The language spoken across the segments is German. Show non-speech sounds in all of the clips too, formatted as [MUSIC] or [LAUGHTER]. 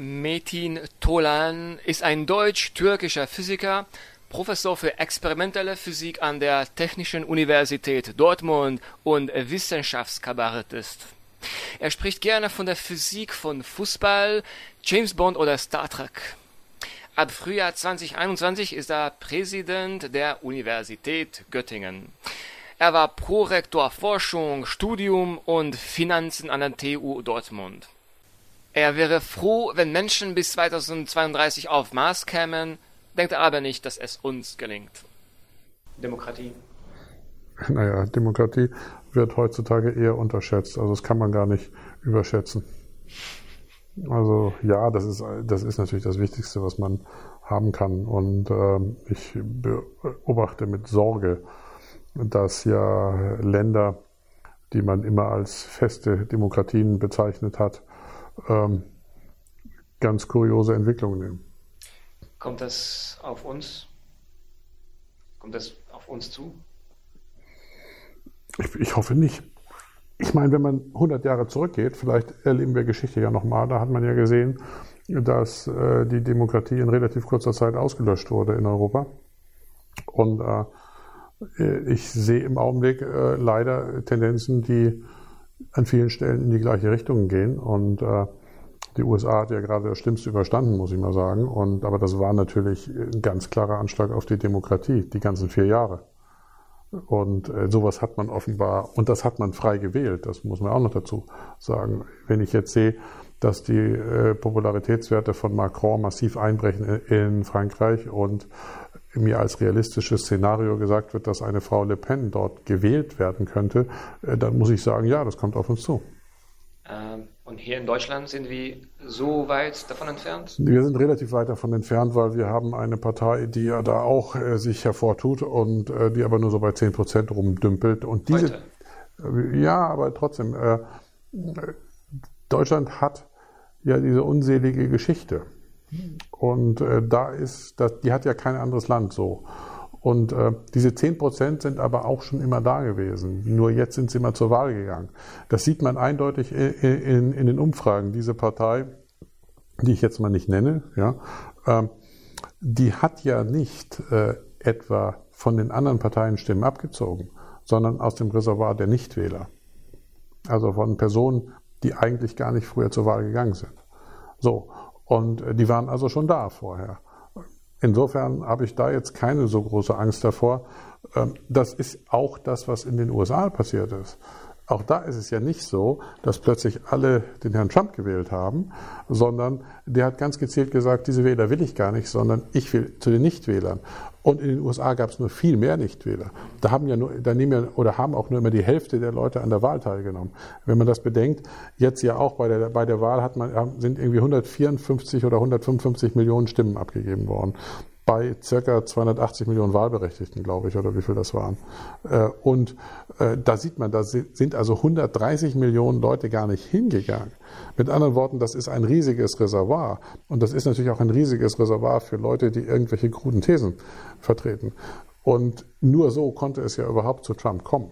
Metin Tolan ist ein deutsch-türkischer Physiker, Professor für experimentelle Physik an der Technischen Universität Dortmund und Wissenschaftskabarettist. Er spricht gerne von der Physik von Fußball, James Bond oder Star Trek. Ab Frühjahr 2021 ist er Präsident der Universität Göttingen. Er war Prorektor Forschung, Studium und Finanzen an der TU Dortmund. Er wäre froh, wenn Menschen bis 2032 auf Mars kämen, denkt er aber nicht, dass es uns gelingt. Demokratie. Naja, Demokratie wird heutzutage eher unterschätzt. Also das kann man gar nicht überschätzen. Also ja, das ist, das ist natürlich das Wichtigste, was man haben kann. Und äh, ich beobachte mit Sorge, dass ja Länder, die man immer als feste Demokratien bezeichnet hat, ähm, ganz kuriose Entwicklungen nehmen. Kommt das auf uns? Kommt das auf uns zu? Ich, ich hoffe nicht. Ich meine, wenn man 100 Jahre zurückgeht, vielleicht erleben wir Geschichte ja nochmal, da hat man ja gesehen, dass äh, die Demokratie in relativ kurzer Zeit ausgelöscht wurde in Europa. Und äh, ich sehe im Augenblick äh, leider Tendenzen, die an vielen Stellen in die gleiche Richtung gehen. Und äh, die USA hat ja gerade das Schlimmste überstanden, muss ich mal sagen. Und, aber das war natürlich ein ganz klarer Anschlag auf die Demokratie, die ganzen vier Jahre. Und äh, sowas hat man offenbar, und das hat man frei gewählt, das muss man auch noch dazu sagen. Wenn ich jetzt sehe, dass die äh, Popularitätswerte von Macron massiv einbrechen in, in Frankreich und mir als realistisches Szenario gesagt wird, dass eine Frau Le Pen dort gewählt werden könnte, äh, dann muss ich sagen, ja, das kommt auf uns zu. Und hier in Deutschland sind wir so weit davon entfernt? Wir sind relativ weit davon entfernt, weil wir haben eine Partei, die ja da auch äh, sich hervortut und äh, die aber nur so bei 10 Prozent rumdümpelt. Und diese. Äh, ja, aber trotzdem, äh, Deutschland hat ja diese unselige Geschichte. Und äh, da ist, das, die hat ja kein anderes Land so. Und äh, diese 10 Prozent sind aber auch schon immer da gewesen. Nur jetzt sind sie mal zur Wahl gegangen. Das sieht man eindeutig in, in, in den Umfragen. Diese Partei, die ich jetzt mal nicht nenne, ja, äh, die hat ja nicht äh, etwa von den anderen Parteien Stimmen abgezogen, sondern aus dem Reservoir der Nichtwähler. Also von Personen, die eigentlich gar nicht früher zur Wahl gegangen sind. So. Und äh, die waren also schon da vorher. Insofern habe ich da jetzt keine so große Angst davor. Ähm, das ist auch das, was in den USA passiert ist. Auch da ist es ja nicht so, dass plötzlich alle den Herrn Trump gewählt haben, sondern der hat ganz gezielt gesagt, diese Wähler will ich gar nicht, sondern ich will zu den Nichtwählern. Und in den USA gab es nur viel mehr Nichtwähler. Da haben ja nur, da nehmen ja, oder haben auch nur immer die Hälfte der Leute an der Wahl teilgenommen. Wenn man das bedenkt, jetzt ja auch bei der, bei der Wahl hat man, sind irgendwie 154 oder 155 Millionen Stimmen abgegeben worden bei circa 280 Millionen Wahlberechtigten, glaube ich, oder wie viel das waren. Äh, und äh, da sieht man, da sind also 130 Millionen Leute gar nicht hingegangen. Mit anderen Worten, das ist ein riesiges Reservoir. Und das ist natürlich auch ein riesiges Reservoir für Leute, die irgendwelche kruden Thesen vertreten. Und nur so konnte es ja überhaupt zu Trump kommen.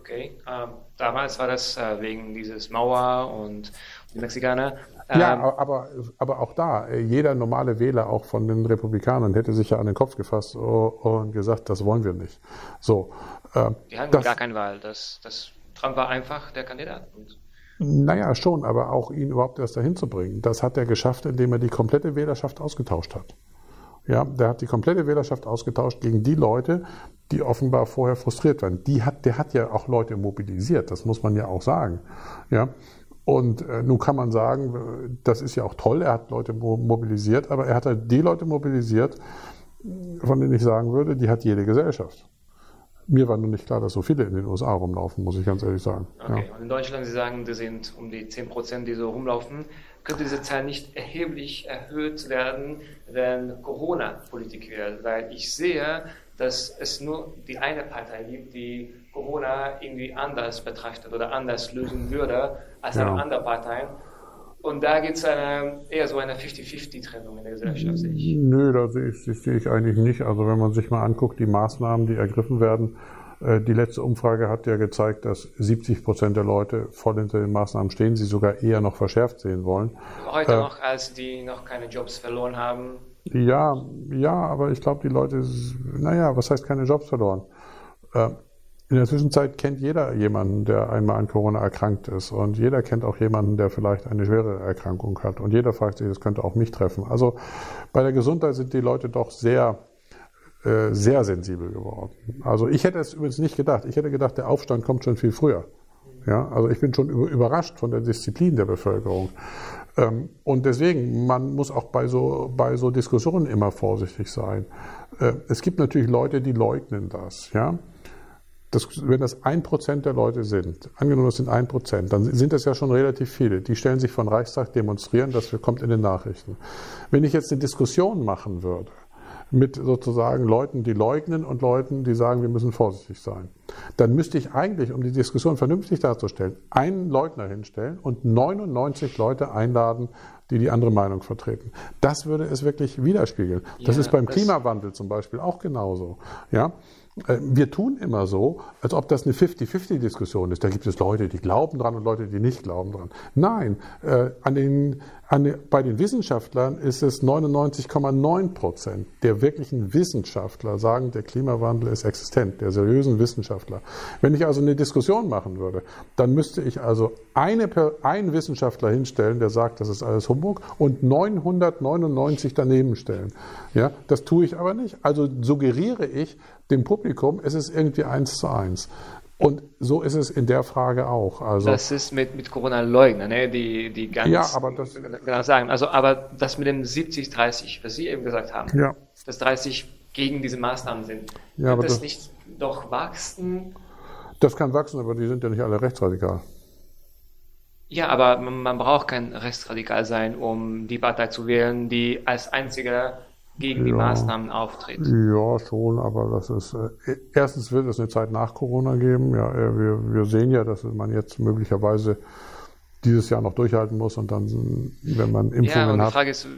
Okay, ähm, damals war das äh, wegen dieses Mauer und die Mexikaner. Ja, ähm, aber, aber auch da, äh, jeder normale Wähler auch von den Republikanern hätte sich ja an den Kopf gefasst und gesagt, das wollen wir nicht. So, äh, die hatten das, gar keine Wahl. Das, das, Trump war einfach der Kandidat. Und naja, schon, aber auch ihn überhaupt erst dahin zu bringen, das hat er geschafft, indem er die komplette Wählerschaft ausgetauscht hat. Ja, der hat die komplette Wählerschaft ausgetauscht gegen die Leute, die offenbar vorher frustriert waren. Die hat, der hat ja auch Leute mobilisiert, das muss man ja auch sagen. Ja, und äh, nun kann man sagen, das ist ja auch toll, er hat Leute mobilisiert, aber er hat halt die Leute mobilisiert, von denen ich sagen würde, die hat jede Gesellschaft. Mir war nur nicht klar, dass so viele in den USA rumlaufen, muss ich ganz ehrlich sagen. Okay, ja. und in Deutschland, Sie sagen, das sind um die 10 Prozent, die so rumlaufen. Könnte diese Zahl nicht erheblich erhöht werden, wenn Corona-Politik wäre? Weil ich sehe, dass es nur die eine Partei gibt, die Corona irgendwie anders betrachtet oder anders lösen würde als eine andere Partei. Und da gibt es eher so eine 50-50-Trennung in der Gesellschaft, sehe ich. Nö, da sehe ich, das sehe ich eigentlich nicht. Also wenn man sich mal anguckt, die Maßnahmen, die ergriffen werden, Äh, die letzte Umfrage hat ja gezeigt, dass 70 Prozent der Leute voll hinter den Maßnahmen stehen, sie sogar eher noch verschärft sehen wollen. Heute äh, noch, als die noch keine Jobs verloren haben. Ja, ja, aber ich glaube, die Leute, naja, was heißt keine Jobs verloren? Äh, in der Zwischenzeit kennt jeder jemanden, der einmal an Corona erkrankt ist. Und jeder kennt auch jemanden, der vielleicht eine schwere Erkrankung hat. Und jeder fragt sich, das könnte auch mich treffen. Also bei der Gesundheit sind die Leute doch sehr, äh, sehr sensibel geworden. Also ich hätte es übrigens nicht gedacht. Ich hätte gedacht, der Aufstand kommt schon viel früher. Ja, also ich bin schon überrascht von der Disziplin der Bevölkerung. Ähm, und deswegen, man muss auch bei so, bei so Diskussionen immer vorsichtig sein. Äh, es gibt natürlich Leute, die leugnen das. Ja? Das, wenn das ein Prozent der Leute sind, angenommen das sind ein Prozent, dann sind das ja schon relativ viele. Die stellen sich von Reichstag demonstrieren, das kommt in den Nachrichten. Wenn ich jetzt eine Diskussion machen würde, mit sozusagen Leuten, die leugnen und Leuten, die sagen, wir müssen vorsichtig sein. Dann müsste ich eigentlich, um die Diskussion vernünftig darzustellen, einen Leugner hinstellen und 99 Leute einladen, die die andere Meinung vertreten. Das würde es wirklich widerspiegeln. Das ja, ist beim Klimawandel zum Beispiel auch genauso. Ja? Äh, wir tun immer so, als ob das eine 50-50-Diskussion ist. Da gibt es Leute, die glauben dran und Leute, die nicht glauben dran. Nein, äh, an den, an den, bei den Wissenschaftlern ist es 99,9 Prozent der wirklichen Wissenschaftler sagen, der Klimawandel ist existent, der seriösen Wissenschaftler. Wenn ich also eine Diskussion machen würde, dann müsste ich also eine, einen Wissenschaftler hinstellen, der sagt, das ist alles Humbug, und 999 daneben stellen. Ja, das tue ich aber nicht. Also suggeriere ich, dem Publikum, es ist irgendwie eins zu eins. Und so ist es in der Frage auch. Also, das ist mit, mit Corona-Leugner, ne? die, die ganz ja, aber das, genau sagen. Also, aber das mit dem 70-30, was Sie eben gesagt haben, ja. dass 30 gegen diese Maßnahmen sind, ja, wird das, das nicht doch wachsen? Das kann wachsen, aber die sind ja nicht alle rechtsradikal. Ja, aber man, man braucht kein Rechtsradikal sein, um die Partei zu wählen, die als einziger gegen ja, die Maßnahmen auftritt. Ja, schon, aber das ist, äh, erstens wird es eine Zeit nach Corona geben. Ja, äh, wir, wir sehen ja, dass man jetzt möglicherweise dieses Jahr noch durchhalten muss und dann, wenn man Impfungen hat. Ja, und die Frage ist,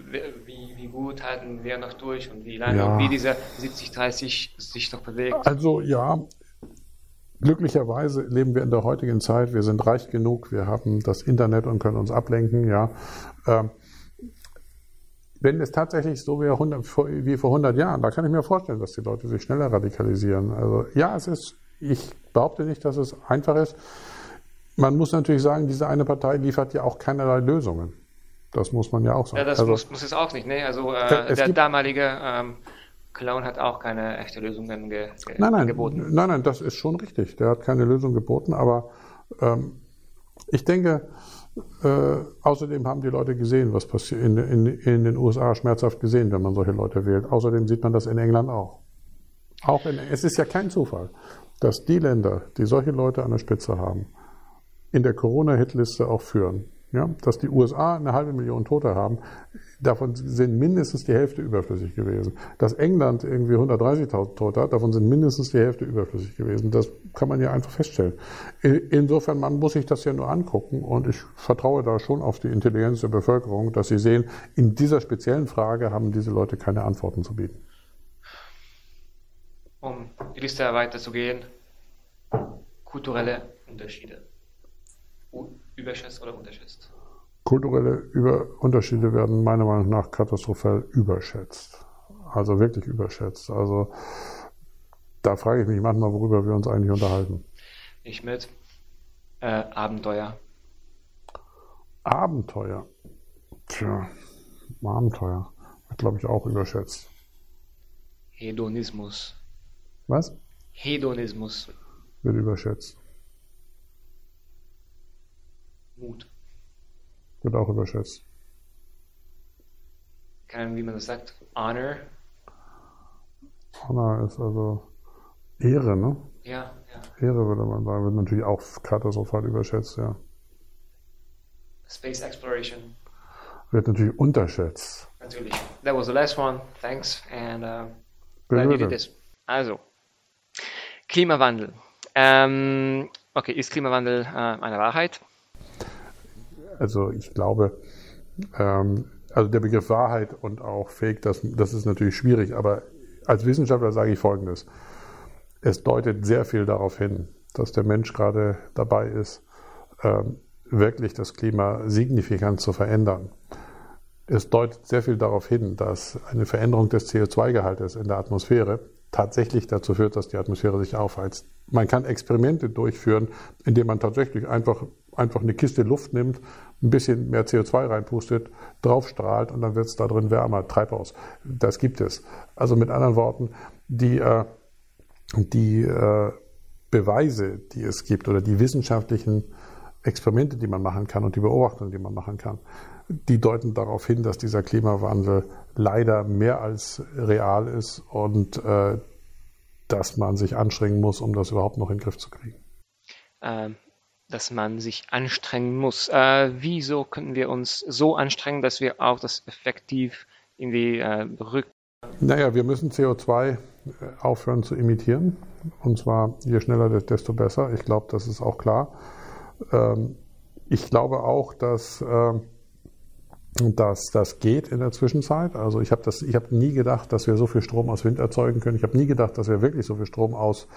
wie, wie gut halten wir noch durch und wie lange ja. und wie dieser 70-30 sich noch bewegt. Also ja, glücklicherweise leben wir in der heutigen Zeit. Wir sind reich genug, wir haben das Internet und können uns ablenken, ja. Ähm, wenn es tatsächlich so wie, 100, wie vor 100 Jahren, da kann ich mir vorstellen, dass die Leute sich schneller radikalisieren. Also ja, es ist, ich behaupte nicht, dass es einfach ist. Man muss natürlich sagen, diese eine Partei liefert ja auch keinerlei Lösungen. Das muss man ja auch sagen. Ja, das also, muss, muss, es auch nicht. Ne? Also äh, der damalige ähm, Clown hat auch keine echte Lösung ge ge nein, nein, geboten. Nein, nein, das ist schon richtig. Der hat keine Lösung geboten, aber ähm, ich denke, äh, außerdem haben die Leute gesehen, was passiert in, in, in, den USA schmerzhaft gesehen, wenn man solche Leute wählt. Außerdem sieht man das in England auch. Auch in, es ist ja kein Zufall, dass die Länder, die solche Leute an der Spitze haben, in der Corona-Hitliste auch führen. Ja, dass die USA eine halbe Million Tote haben, davon sind mindestens die Hälfte überflüssig gewesen. Dass England irgendwie 130.000 Tote hat, davon sind mindestens die Hälfte überflüssig gewesen. Das kann man ja einfach feststellen. Insofern, man muss sich das ja nur angucken und ich vertraue da schon auf die Intelligenz der Bevölkerung, dass sie sehen, in dieser speziellen Frage haben diese Leute keine Antworten zu bieten. Um die Liste weiterzugehen, kulturelle Unterschiede. Überschätzt oder unterschätzt? Kulturelle Über Unterschiede werden meiner Meinung nach katastrophal überschätzt. Also wirklich überschätzt. Also da frage ich mich manchmal, worüber wir uns eigentlich unterhalten. Ich mit äh, Abenteuer. Abenteuer. Tja, Abenteuer. Wird, glaube ich, auch überschätzt. Hedonismus. Was? Hedonismus. Wird überschätzt. Mut. Wird auch überschätzt. Keine wie man das sagt, Honor. Honor ist also Ehre, ne? Ja, ja. Ehre würde man sagen, wird natürlich auch katastrophal überschätzt, ja. Space Exploration. Wird natürlich unterschätzt. Natürlich. That was the last one. Thanks and uh, glad you did this. Also, Klimawandel. Ähm, okay, ist Klimawandel äh, eine Wahrheit? Also ich glaube, ähm, also der Begriff Wahrheit und auch Fake, das, das ist natürlich schwierig, aber als Wissenschaftler sage ich Folgendes. es deutet sehr viel darauf hin, dass der Mensch gerade dabei ist, ähm, wirklich das Klima signifikant zu verändern. Es deutet sehr viel darauf hin, dass eine Veränderung des CO2-Gehaltes in der Atmosphäre tatsächlich dazu führt, dass die Atmosphäre sich aufheizt. Man kann Experimente durchführen, indem man tatsächlich einfach, einfach eine Kiste Luft nimmt, ein bisschen mehr CO2 reinpustet, draufstrahlt und dann wird es da drin wärmer, Treibhaus. Das gibt es. Also mit anderen Worten, die, äh, die äh, Beweise, die es gibt oder die wissenschaftlichen Experimente, die man machen kann und die Beobachtungen, die man machen kann, die deuten darauf hin, dass dieser Klimawandel leider mehr als real ist und äh, dass man sich anstrengen muss, um das überhaupt noch in den Griff zu kriegen. Ähm, dass man sich anstrengen muss. Äh, wieso können wir uns so anstrengen, dass wir auch das effektiv irgendwie äh, rück. Naja, wir müssen CO2 äh, aufhören zu imitieren. Und zwar je schneller, desto besser. Ich glaube, das ist auch klar. Ähm, ich glaube auch, dass. Äh, dass das geht in der Zwischenzeit. Also ich habe habe nie gedacht, dass wir so viel Strom aus Wind erzeugen können. Ich habe nie gedacht, dass wir wirklich so viel Strom aus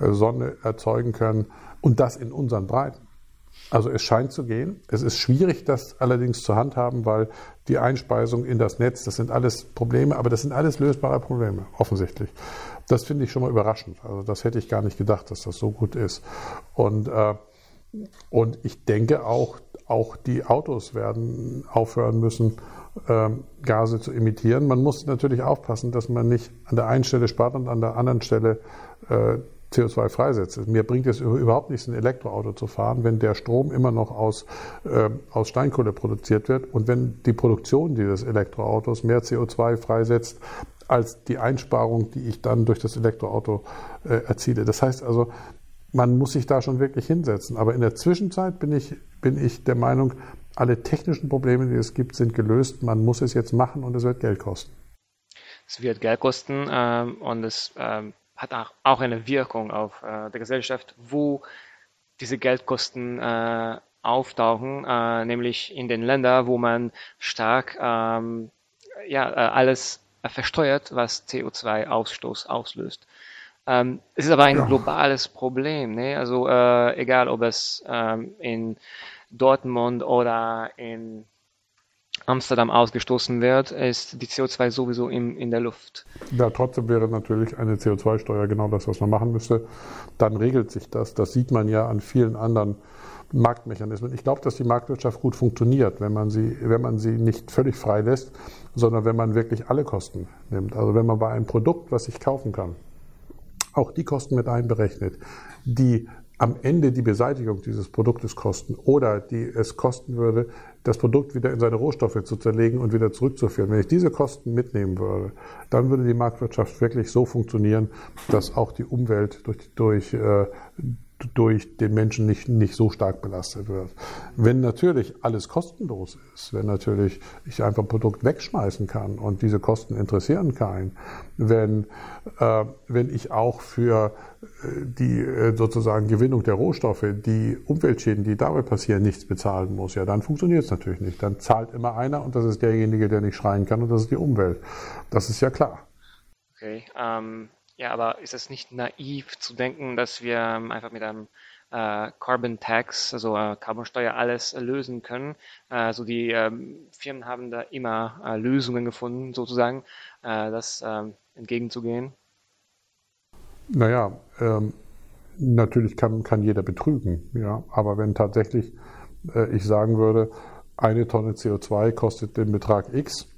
äh, Sonne erzeugen können und das in unseren Breiten. Also es scheint zu gehen. Es ist schwierig, das allerdings zu handhaben, weil die Einspeisung in das Netz, das sind alles Probleme, aber das sind alles lösbare Probleme, offensichtlich. Das finde ich schon mal überraschend. Also das hätte ich gar nicht gedacht, dass das so gut ist. Und, äh, und ich denke auch, auch die Autos werden aufhören müssen, ähm, Gase zu emittieren. Man muss natürlich aufpassen, dass man nicht an der einen Stelle spart und an der anderen Stelle äh, CO2 freisetzt. Mir bringt es überhaupt nichts, ein Elektroauto zu fahren, wenn der Strom immer noch aus, äh, aus Steinkohle produziert wird und wenn die Produktion dieses Elektroautos mehr CO2 freisetzt als die Einsparung, die ich dann durch das Elektroauto äh, erziele. Das heißt also, man muss sich da schon wirklich hinsetzen. Aber in der Zwischenzeit bin ich bin ich der Meinung, alle technischen Probleme, die es gibt, sind gelöst. Man muss es jetzt machen und es wird Geld kosten. Es wird Geld kosten ähm, und es ähm, hat auch eine Wirkung auf äh, der Gesellschaft, wo diese Geldkosten äh, auftauchen, äh, nämlich in den Ländern, wo man stark ähm, ja, äh, alles versteuert, was CO2-Ausstoß auslöst. Ähm, es ist aber ein ja. globales Problem. Ne? Also äh, egal, ob es ähm, in Dortmund oder in Amsterdam ausgestoßen wird, ist die CO2 sowieso in, in der Luft. Ja, trotzdem wäre natürlich eine CO2-Steuer genau das, was man machen müsste. Dann regelt sich das. Das sieht man ja an vielen anderen Marktmechanismen. Ich glaube, dass die Marktwirtschaft gut funktioniert, wenn man sie, wenn man sie nicht völlig frei lässt, sondern wenn man wirklich alle Kosten nimmt. Also wenn man bei einem Produkt, was ich kaufen kann, auch die Kosten mit einberechnet, die am Ende die Beseitigung dieses Produktes kosten oder die es kosten würde, das Produkt wieder in seine Rohstoffe zu zerlegen und wieder zurückzuführen. Wenn ich diese Kosten mitnehmen würde, dann würde die Marktwirtschaft wirklich so funktionieren, dass auch die Umwelt durch, durch äh, durch den Menschen nicht, nicht so stark belastet wird. Wenn natürlich alles kostenlos ist, wenn natürlich ich einfach ein Produkt wegschmeißen kann und diese Kosten interessieren keinen, wenn, äh, wenn ich auch für äh, die äh, sozusagen Gewinnung der Rohstoffe, die Umweltschäden, die dabei passieren, nichts bezahlen muss, ja, dann funktioniert es natürlich nicht. Dann zahlt immer einer und das ist derjenige, der nicht schreien kann und das ist die Umwelt. Das ist ja klar. Okay, ähm, ja, aber ist es nicht naiv zu denken, dass wir ähm, einfach mit einem äh, Carbon Tax, also äh, Carbonsteuer, alles äh, lösen können? Also die ähm, Firmen haben da immer äh, Lösungen gefunden, sozusagen, äh, das ähm, entgegenzugehen. Naja, ähm, natürlich kann, kann jeder betrügen, ja, aber wenn tatsächlich äh, ich sagen würde, eine Tonne CO2 kostet den Betrag X,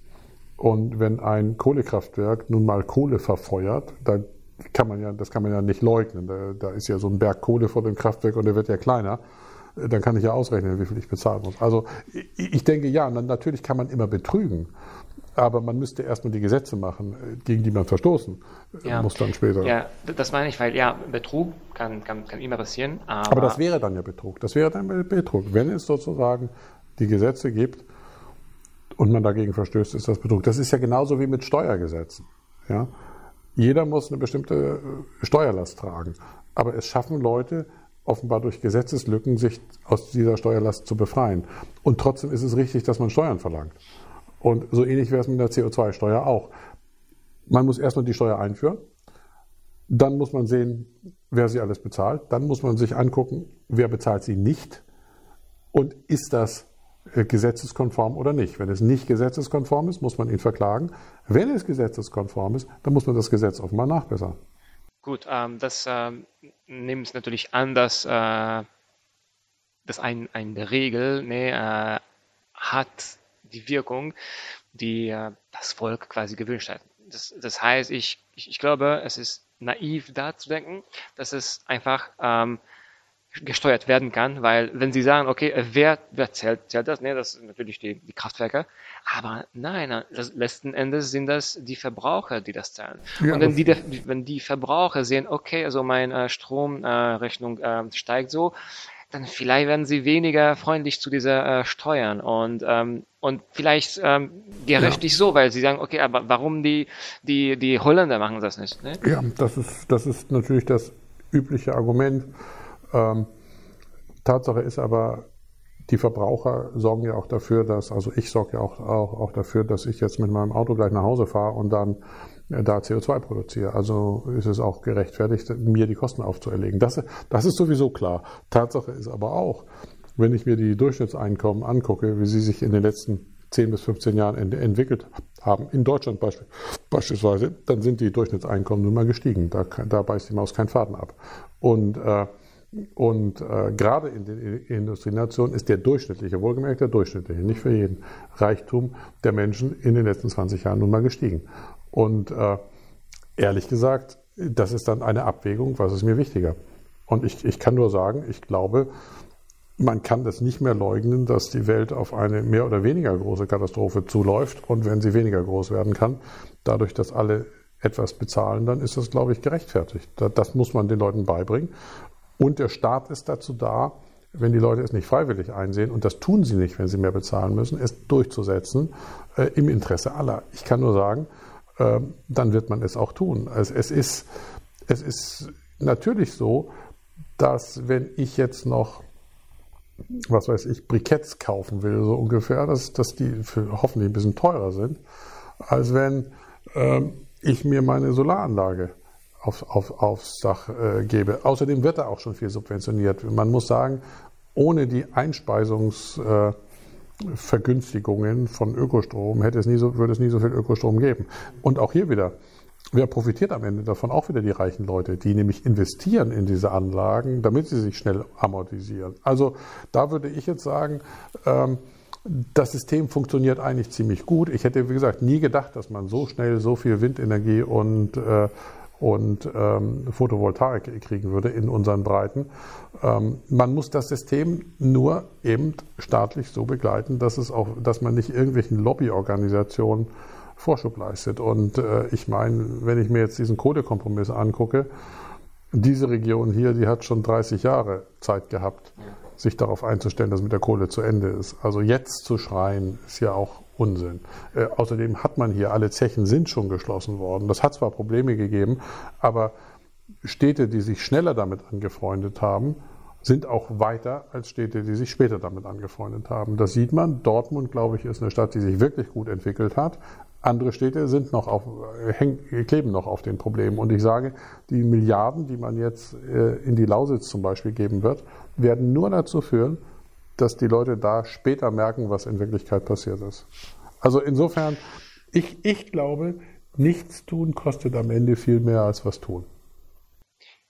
und wenn ein Kohlekraftwerk nun mal Kohle verfeuert, dann kann man ja, das kann man ja nicht leugnen. Da, da, ist ja so ein Berg Kohle vor dem Kraftwerk und der wird ja kleiner. Dann kann ich ja ausrechnen, wie viel ich bezahlen muss. Also ich denke, ja, natürlich kann man immer betrügen. Aber man müsste erstmal die Gesetze machen, gegen die man verstoßen ja. muss dann später. Ja, das meine ich, weil ja, Betrug kann, kann, kann immer passieren. Aber, aber das wäre dann ja Betrug. Das wäre dann Betrug. Wenn es sozusagen die Gesetze gibt und man dagegen verstößt, ist das Betrug. Das ist ja genauso wie mit Steuergesetzen. Ja? Jeder muss eine bestimmte äh, Steuerlast tragen. Aber es schaffen Leute, offenbar durch Gesetzeslücken, sich aus dieser Steuerlast zu befreien. Und trotzdem ist es richtig, dass man Steuern verlangt. Und so ähnlich wäre es mit der CO2-Steuer auch. Man muss erstmal die Steuer einführen. Dann muss man sehen, wer sie alles bezahlt. Dann muss man sich angucken, wer bezahlt sie nicht und ist das gesetzeskonform oder nicht. Wenn es nicht gesetzeskonform ist, muss man ihn verklagen. Wenn es gesetzeskonform ist, dann muss man das Gesetz offenbar nachbessern. Gut, ähm, das ähm, nimmt natürlich an, dass, äh, dass ein, eine Regel ne, äh, hat die Wirkung, die äh, das Volk quasi gewünscht hat. Das, das heißt, ich, ich, ich glaube, es ist naiv da zu denken, dass es einfach ähm, gesteuert werden kann, weil wenn Sie sagen, okay, wer, wer zählt, zählt das? Ne, das sind natürlich die, die Kraftwerke. Aber nein, das, letzten Endes sind das die Verbraucher, die das zahlen. Ja, und wenn die, wenn die Verbraucher sehen, okay, also meine äh, Stromrechnung äh, steigt so, dann vielleicht werden sie weniger freundlich zu dieser äh, Steuern und ähm, und vielleicht ähm, gerechtig ja. so, weil sie sagen, okay, aber warum die die die Holländer machen das nicht? Ne? Ja, das ist das ist natürlich das übliche Argument. Ähm, Tatsache ist aber, die Verbraucher sorgen ja auch dafür, dass, also ich sorge ja auch, auch, auch dafür, dass ich jetzt mit meinem Auto gleich nach Hause fahre und dann äh, da CO2 produziere. Also ist es auch gerechtfertigt, mir die Kosten aufzuerlegen. Das, das ist sowieso klar. Tatsache ist aber auch, wenn ich mir die Durchschnittseinkommen angucke, wie sie sich in den letzten 10 bis 15 Jahren ent entwickelt haben, in Deutschland beisp beispielsweise, dann sind die Durchschnittseinkommen nun mal gestiegen. Da, da beißt die Maus keinen Faden ab. Und äh, und äh, gerade in den Industrienationen ist der durchschnittliche, wohlgemerkt der durchschnittliche, nicht für jeden, Reichtum der Menschen in den letzten 20 Jahren nun mal gestiegen. Und äh, ehrlich gesagt, das ist dann eine Abwägung, was ist mir wichtiger. Und ich, ich kann nur sagen, ich glaube, man kann das nicht mehr leugnen, dass die Welt auf eine mehr oder weniger große Katastrophe zuläuft. Und wenn sie weniger groß werden kann, dadurch, dass alle etwas bezahlen, dann ist das, glaube ich, gerechtfertigt. Das muss man den Leuten beibringen. Und der Staat ist dazu da, wenn die Leute es nicht freiwillig einsehen, und das tun sie nicht, wenn sie mehr bezahlen müssen, es durchzusetzen äh, im Interesse aller. Ich kann nur sagen, äh, dann wird man es auch tun. Es, es, ist, es ist natürlich so, dass wenn ich jetzt noch, was weiß ich, Briketts kaufen will, so ungefähr, dass, dass die hoffentlich ein bisschen teurer sind, als wenn äh, ich mir meine Solaranlage auf, auf, aufs Dach äh, gebe. Außerdem wird da auch schon viel subventioniert. Man muss sagen, ohne die Einspeisungsvergünstigungen äh, von Ökostrom hätte es nie so, würde es nie so viel Ökostrom geben. Und auch hier wieder, wer profitiert am Ende davon? Auch wieder die reichen Leute, die nämlich investieren in diese Anlagen, damit sie sich schnell amortisieren. Also da würde ich jetzt sagen, ähm, das System funktioniert eigentlich ziemlich gut. Ich hätte, wie gesagt, nie gedacht, dass man so schnell so viel Windenergie und äh, und ähm, Photovoltaik kriegen würde in unseren Breiten. Ähm, man muss das System nur eben staatlich so begleiten, dass es auch, dass man nicht irgendwelchen Lobbyorganisationen Vorschub leistet. Und äh, ich meine, wenn ich mir jetzt diesen Kohlekompromiss angucke, diese Region hier, die hat schon 30 Jahre Zeit gehabt, sich darauf einzustellen, dass mit der Kohle zu Ende ist. Also jetzt zu schreien, ist ja auch Unsinn. Äh, außerdem hat man hier, alle Zechen sind schon geschlossen worden. Das hat zwar Probleme gegeben, aber Städte, die sich schneller damit angefreundet haben, sind auch weiter als Städte, die sich später damit angefreundet haben. Das sieht man. Dortmund, glaube ich, ist eine Stadt, die sich wirklich gut entwickelt hat. Andere Städte sind noch auf, häng, kleben noch auf den Problemen. Und ich sage, die Milliarden, die man jetzt äh, in die Lausitz zum Beispiel geben wird, werden nur dazu führen, dass die Leute da später merken, was in Wirklichkeit passiert ist. Also insofern, ich, ich glaube, nichts tun kostet am Ende viel mehr als was tun.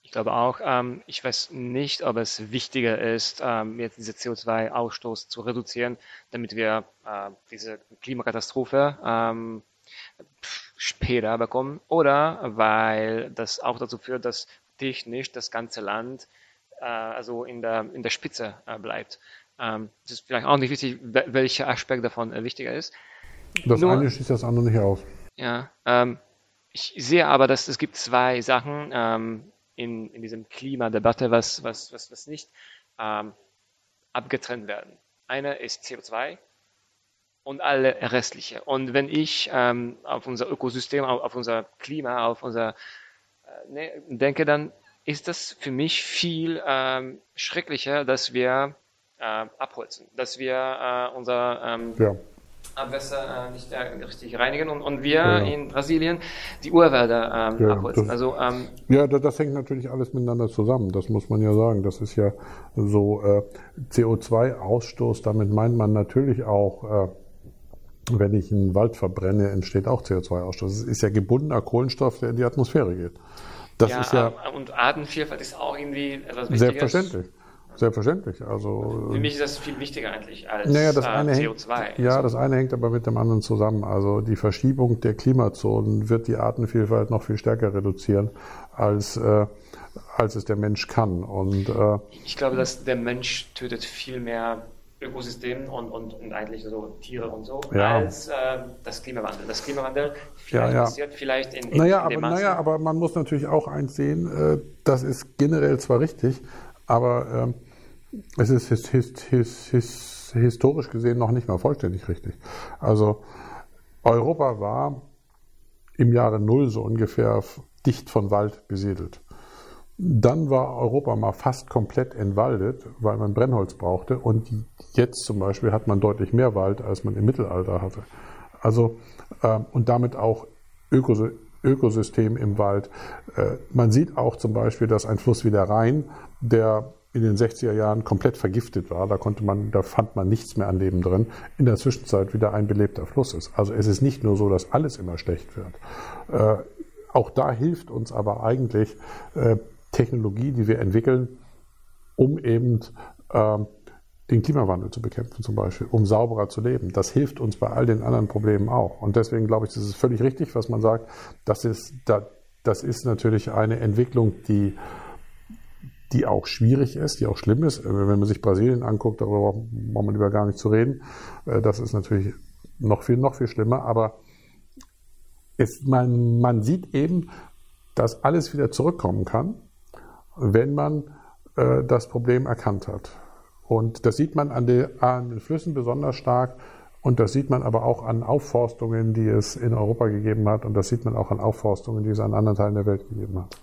Ich glaube auch, ähm, ich weiß nicht, ob es wichtiger ist, ähm, jetzt diese CO2-Ausstoß zu reduzieren, damit wir äh, diese Klimakatastrophe ähm, später bekommen, oder weil das auch dazu führt, dass technisch das ganze Land äh, also in der, in der Spitze äh, bleibt. Ähm, es ist vielleicht auch nicht wichtig, welcher Aspekt davon äh, wichtiger ist. Das Nur, eine schließt das andere nicht aus. Ja, ähm, ich sehe aber, dass es gibt zwei Sachen ähm, in, in diesem Klimadebatte, was, was, was, was nicht ähm, abgetrennt werden. Eine ist CO2 und alle restliche. Und wenn ich ähm, auf unser Ökosystem, auf, auf, unser Klima, auf unser äh, ne, denke, dann ist das für mich viel ähm, schrecklicher, dass wir abholzen, dass wir äh, unser ähm, ja. Abwässer äh, nicht äh, richtig reinigen und, und wir ja. in Brasilien die Urwälder ähm, ja, abholzen. Das, also, ähm, ja, das, das, hängt natürlich alles miteinander zusammen, das muss man ja sagen. Das ist ja so äh, CO2-Ausstoß, damit meint man natürlich auch, äh, wenn ich einen Wald verbrenne, entsteht auch CO2-Ausstoß. Es ist ja gebundener Kohlenstoff, der in die Atmosphäre geht. Das ja, ist ja und Artenvielfalt ist auch irgendwie etwas Wichtiges. Selbstverständlich. Selbstverständlich. Also, Für mich ist das viel wichtiger eigentlich als naja, das eine äh, CO2. Hängt, ja, das eine hängt aber mit dem anderen zusammen. Also die Verschiebung der Klimazonen wird die Artenvielfalt noch viel stärker reduzieren, als, äh, als es der Mensch kann. Und, äh, ich glaube, dass der Mensch tötet viel mehr Ökosystem und, und, und eigentlich so Tiere und so, ja. als äh, das Klimawandel. Das Klimawandel vielleicht ja, ja. passiert vielleicht in, in, naja, in aber, naja, aber man muss natürlich auch eins sehen, äh, das ist generell zwar richtig, aber äh, es ist his, his, his, historisch gesehen noch nicht mal vollständig richtig. Also Europa war im Jahre Null so ungefähr dicht von Wald besiedelt. Dann war Europa mal fast komplett entwaldet, weil man Brennholz brauchte. Und jetzt zum Beispiel hat man deutlich mehr Wald, als man im Mittelalter hatte. Also, äh, und damit auch Ökos Ökosystem im Wald. Äh, man sieht auch zum Beispiel, dass ein Fluss wie der Rhein, der in den 60er Jahren komplett vergiftet war, da konnte man, da fand man nichts mehr an Leben drin, in der Zwischenzeit wieder ein belebter Fluss ist. Also es ist nicht nur so, dass alles immer schlecht wird. Äh, auch da hilft uns aber eigentlich äh, Technologie, die wir entwickeln, um eben äh, den Klimawandel zu bekämpfen zum Beispiel, um sauberer zu leben. Das hilft uns bei all den anderen Problemen auch. Und deswegen glaube ich, das ist völlig richtig, was man sagt. Das ist, das ist natürlich eine Entwicklung, die, die auch schwierig ist, die auch schlimm ist. Wenn man sich Brasilien anguckt, darüber braucht man lieber gar nicht zu reden. Äh, das ist natürlich noch viel, noch viel schlimmer. Aber es, man, man sieht eben, dass alles wieder zurückkommen kann wenn man äh, das Problem erkannt hat. Und das sieht man an, die, an, den Flüssen besonders stark und das sieht man aber auch an Aufforstungen, die es in Europa gegeben hat und das sieht man auch an Aufforstungen, die es an anderen Teilen der Welt gegeben hat.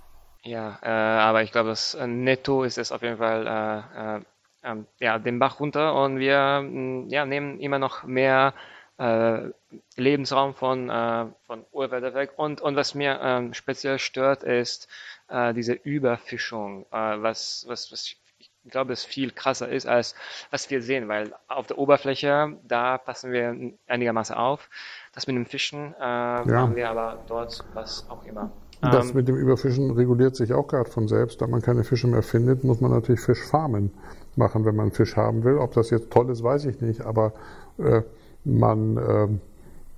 Ja, äh, aber ich glaube, das äh, Netto ist es auf jeden Fall äh, äh, ähm, ja, den Bach runter und wir mm, ja, nehmen immer noch mehr äh, Lebensraum von, äh, von Urwälder weg. Und, und was mir ähm, speziell stört, ist äh, diese Überfischung, äh, was, was, was ich glaube, es viel krasser ist, als was wir sehen, weil auf der Oberfläche, da passen wir einigermaßen auf. Das mit dem Fischen äh, ja. machen wir aber dort was auch immer. Das ähm, mit dem Überfischen reguliert sich auch gerade von selbst. Da man keine Fische mehr findet, muss man natürlich Fischfarmen machen, wenn man Fisch haben will. Ob das jetzt toll ist, weiß ich nicht, aber äh, man, äh,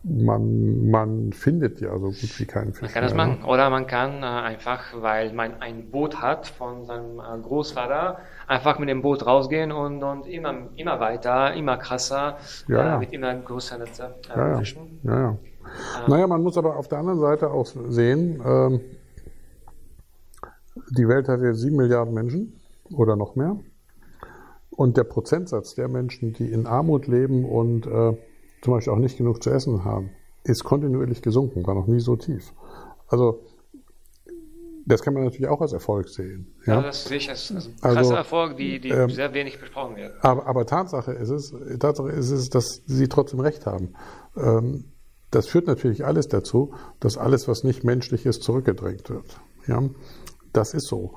man, man findet ja so gut wie keinen Fisch. Man kann das machen. Oder man kann äh, einfach, weil man ein Boot hat von seinem äh, Großvater, einfach mit dem Boot rausgehen und, und immer, immer weiter, immer krasser, ja, äh, ja. mit immer größeren Netze äh, ja, fischen. Ja, ja. Naja, man muss aber auf der anderen Seite auch sehen, ähm, die Welt hat jetzt sieben Milliarden Menschen oder noch mehr. Und der Prozentsatz der Menschen, die in Armut leben und äh, zum Beispiel auch nicht genug zu essen haben, ist kontinuierlich gesunken, war noch nie so tief. Also das kann man natürlich auch als Erfolg sehen. Ja, ja das sehe ich als, als krasser also, Erfolg, die, die ähm, sehr wenig besprochen wird. Aber, aber, Tatsache ist es, Tatsache ist es, dass sie trotzdem recht haben. Ähm, das führt natürlich alles dazu, dass alles, was nicht menschlich ist, zurückgedrängt wird. Ja, das ist so.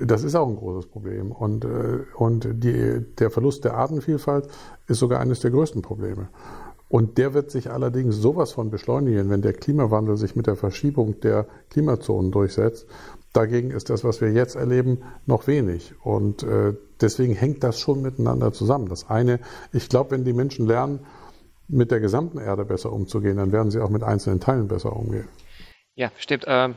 Das ist auch ein großes Problem. Und, äh, und die, der Verlust der Artenvielfalt ist sogar eines der größten Probleme. Und der wird sich allerdings sowas von beschleunigen, wenn der Klimawandel sich mit der Verschiebung der Klimazonen durchsetzt. Dagegen ist das, was wir jetzt erleben, noch wenig. Und äh, deswegen hängt das schon miteinander zusammen. Das eine, ich glaube, wenn die Menschen lernen, mit der gesamten Erde besser umzugehen, dann werden sie auch mit einzelnen Teilen besser umgehen. Ja, stimmt. Ähm,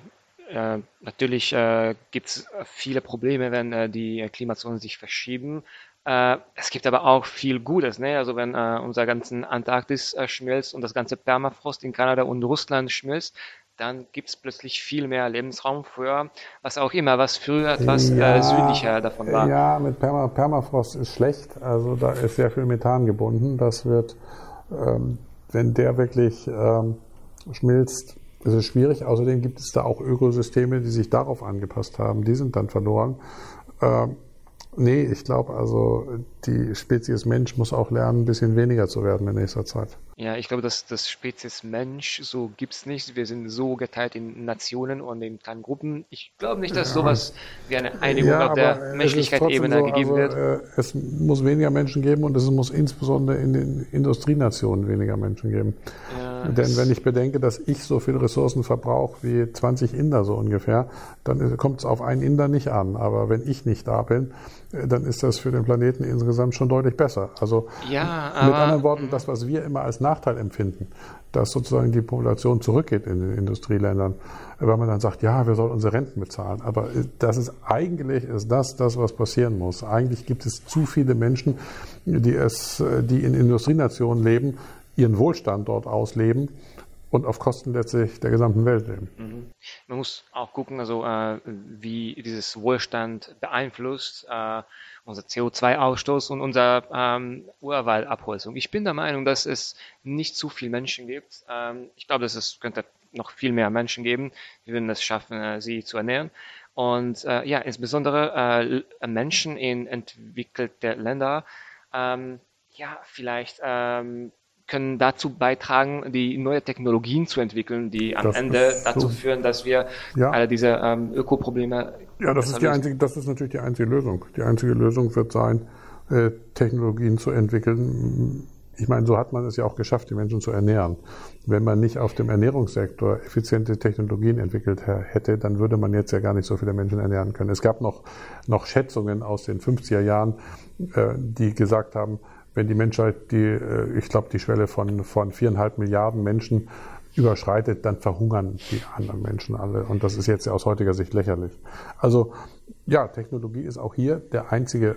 äh, natürlich äh, gibt es viele Probleme, wenn äh, die Klimazonen sich verschieben. Äh, es gibt aber auch viel Gutes, ne? Also wenn äh, unser ganzen Antarktis äh, schmilzt und das ganze Permafrost in Kanada und Russland schmilzt, dann gibt es plötzlich viel mehr Lebensraum für was auch immer, was früher etwas ja, südlicher davon war. Ja, mit Perma Permafrost ist schlecht. Also da ist sehr viel Methan gebunden. Das wird, ähm, wenn der wirklich ähm, schmilzt, ist es schwierig. Außerdem gibt es da auch Ökosysteme, die sich darauf angepasst haben. Die sind dann verloren. Ähm, Nee, ich glaube also, die Spezies Mensch muss auch lernen, ein bisschen weniger zu werden in nächster Zeit. Ja, ich glaube, dass das Spezies Mensch so gibt es nicht. Wir sind so geteilt in Nationen und in kleinen Gruppen. Ich glaube nicht, dass ja. sowas wie eine Einigung ja, auf der Menschlichkeit-Ebene so, gegeben also, wird. Äh, es muss weniger Menschen geben und es muss insbesondere in den Industrienationen weniger Menschen geben. Ja, Denn wenn ich bedenke, dass ich so viele Ressourcen verbrauche wie 20 Inder so ungefähr, dann kommt es auf einen Inder nicht an. Aber wenn ich nicht da bin, dann ist das für den Planeten insgesamt schon deutlich besser. Also ja, mit anderen Worten, das, was wir immer als Nachteil empfinden, dass sozusagen die Population zurückgeht in den Industrieländern, weil man dann sagt, ja, wir sollen unsere Renten bezahlen. Aber das ist eigentlich ist das, das, was passieren muss. Eigentlich gibt es zu viele Menschen, die es, die in Industrienationen leben, ihren Wohlstand dort ausleben und auf Kosten letztlich der gesamten Welt leben. Mhm. Man muss auch gucken, also äh, wie dieses Wohlstand beeinflusst äh, unser CO2-Ausstoß und unser ähm, Urwaldabholzung. Ich bin der Meinung, dass es nicht zu viele Menschen gibt. Ähm, ich glaube, dass es könnte noch viel mehr Menschen geben, die würden es schaffen, äh, sie zu ernähren. Und äh, ja, insbesondere äh, Menschen in entwickelte Länder, ähm, ja, vielleicht ähm, können dazu beitragen, die neue Technologien zu entwickeln, die am das Ende dazu so. führen, dass wir ja. alle diese ähm, Ökoprobleme. Ja, das ist die einzige, das ist natürlich die einzige Lösung. Die einzige Lösung wird sein, äh, Technologien zu entwickeln. Ich meine, so hat man es ja auch geschafft, die Menschen zu ernähren. Wenn man nicht auf dem Ernährungssektor effiziente Technologien entwickelt hätte, dann würde man jetzt ja gar nicht so viele Menschen ernähren können. Es gab noch, noch Schätzungen aus den 50er Jahren, äh, die gesagt haben, wenn die Menschheit die, äh, ich glaube, die Schwelle von, von viereinhalb Milliarden Menschen überschreitet, dann verhungern die anderen Menschen alle. Und das ist jetzt aus heutiger Sicht lächerlich. Also ja, Technologie ist auch hier der einzige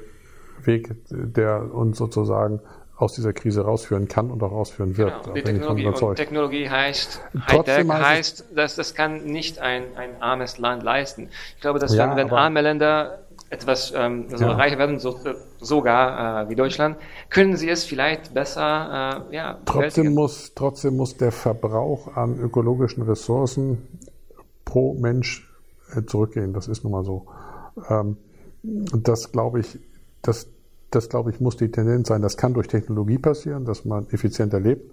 Weg, der uns sozusagen aus dieser Krise rausführen kann und auch rausführen wird. Genau. Die Technologie, und Technologie heißt, Hightech heißt, dass das kann nicht ein, ein armes Land leisten. Ich glaube, dass ja, wenn, wenn arme Länder etwas ähm, so ja. reicher werden, so, sogar äh, wie Deutschland, können sie es vielleicht besser äh, ja, trotzdem muss Trotzdem muss der Verbrauch an ökologischen Ressourcen pro Mensch äh, zurückgehen. Das ist nun mal so. Ähm, das glaube ich, das, das glaube ich, muss die Tendenz sein. Das kann durch Technologie passieren, dass man effizienter lebt.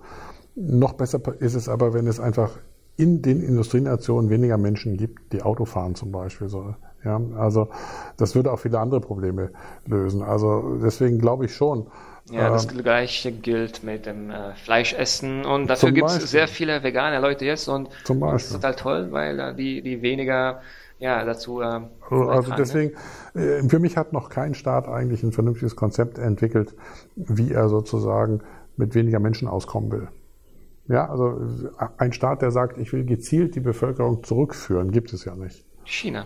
Noch besser ist es aber, wenn es einfach in den Industrienationen weniger Menschen gibt, die Auto fahren zum Beispiel. So, ja, also das würde auch viele andere Probleme lösen. Also deswegen glaube ich schon. Ja, das ähm, gleiche gilt mit dem äh, Fleischessen und dafür gibt es sehr viele vegane Leute jetzt und zum Beispiel. das ist total toll, weil äh, die, die weniger ja, dazu. Äh, also, also ne? deswegen, äh, für mich hat noch kein Staat eigentlich ein vernünftiges Konzept entwickelt, wie er sozusagen mit weniger Menschen auskommen will. Ja, also ein Staat, der sagt, ich will gezielt die Bevölkerung zurückführen, gibt es ja nicht. China.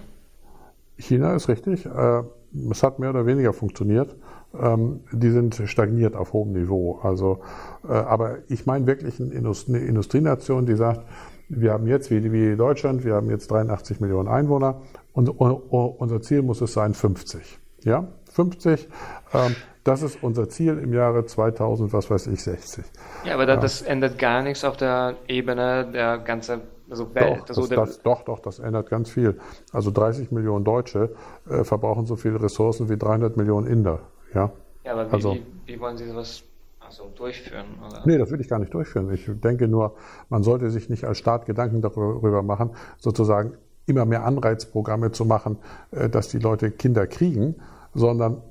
China ist richtig. Äh, es hat mehr oder weniger funktioniert. Ähm, die sind stagniert auf hohem Niveau. Also, äh, aber ich meine wirklich eine Industrienation, die sagt, wir haben jetzt, wie, Deutschland, wir haben jetzt 83 Millionen Einwohner und unser Ziel muss es sein 50. Ja, 50. Ähm, das ist unser Ziel im Jahre 2000, was weiß ich, 60. Ja, aber das ändert gar nichts auf der Ebene der ganzen also. Doch, also das, das, doch, doch, das ändert ganz viel. Also 30 Millionen Deutsche äh, verbrauchen so viele Ressourcen wie 300 Millionen Inder. Ja, ja aber wie, also, wie, wie wollen Sie sowas also durchführen? Oder? Nee, das will ich gar nicht durchführen. Ich denke nur, man sollte sich nicht als Staat Gedanken darüber machen, sozusagen immer mehr Anreizprogramme zu machen, äh, dass die Leute Kinder kriegen, sondern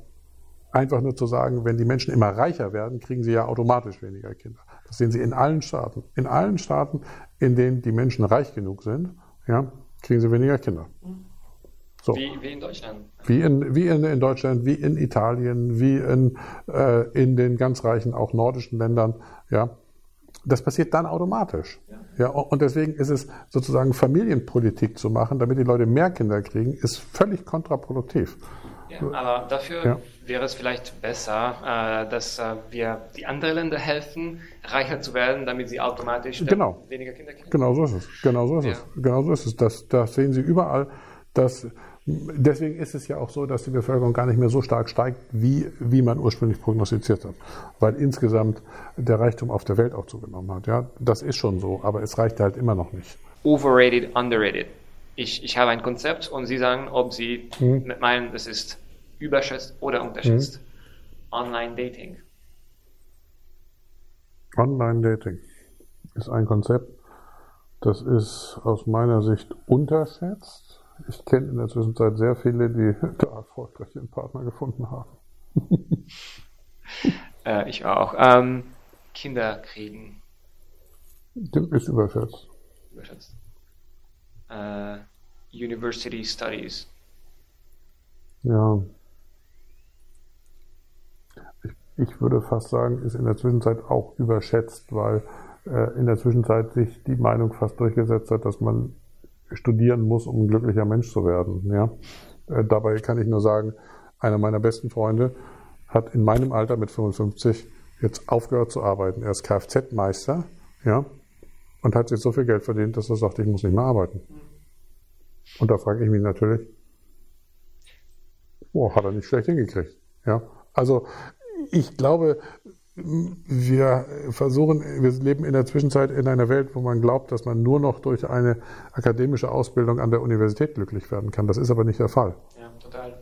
einfach nur zu sagen, wenn die Menschen immer reicher werden, kriegen sie ja automatisch weniger Kinder. Das sehen Sie in allen Staaten. In allen Staaten, in denen die Menschen reich genug sind, ja, kriegen sie weniger Kinder. So. Wie, wie, in Deutschland. Wie in, wie in, in Deutschland, wie in Italien, wie in, äh, in den ganz reichen, auch nordischen Ländern. Ja. Das passiert dann automatisch. Ja. ja. Und deswegen ist es sozusagen Familienpolitik zu machen, damit die Leute mehr Kinder kriegen, ist völlig kontraproduktiv. Ja, aber dafür ja. Wäre es vielleicht besser, äh, dass äh, wir die anderen Länder helfen, reicher zu werden, damit sie automatisch genau. weniger Kinder kriegen. Genau so ist es. Genau so ist ja. es. Genau so ist es. Das, das sehen Sie überall. Dass, deswegen ist es ja auch so, dass die Bevölkerung gar nicht mehr so stark steigt, wie, wie man ursprünglich prognostiziert hat. Weil insgesamt der Reichtum auf der Welt auch zugenommen hat. Ja, das ist schon so, aber es reicht halt immer noch nicht. Overrated, underrated ich, ich habe ein Konzept und Sie sagen, ob Sie hm. meinen, es ist überschätzt oder unterschätzt? Online-Dating. Online-Dating ist ein Konzept, das ist aus meiner Sicht unterschätzt. Ich kenne in der Zwischenzeit sehr viele, die [LAUGHS] da erfolgreich ihren Partner gefunden haben. [LAUGHS] Äh, ich auch. Ähm, Kinder kriegen. Ist überschätzt. Überschätzt. Äh, University Studies. Ja. Ich, würde fast sagen, ist in der Zwischenzeit auch überschätzt, weil äh, in der Zwischenzeit sich die Meinung fast durchgesetzt hat, dass man studieren muss, um ein glücklicher Mensch zu werden. Ja? Äh, dabei kann ich nur sagen, einer meiner besten Freunde hat in meinem Alter mit 55 jetzt aufgehört zu arbeiten. Er ist Kfz-Meister, ja, und hat jetzt so viel Geld verdient, dass er sagt, ich muss nicht mehr arbeiten. Und da frage ich mich natürlich, oh, hat er nicht schlecht hingekriegt. Ja, also ich glaube, wir versuchen, wir leben in der Zwischenzeit in einer Welt, wo man glaubt, dass man nur noch durch eine akademische Ausbildung an der Universität glücklich werden kann. Das ist aber nicht der Fall. Ja, total.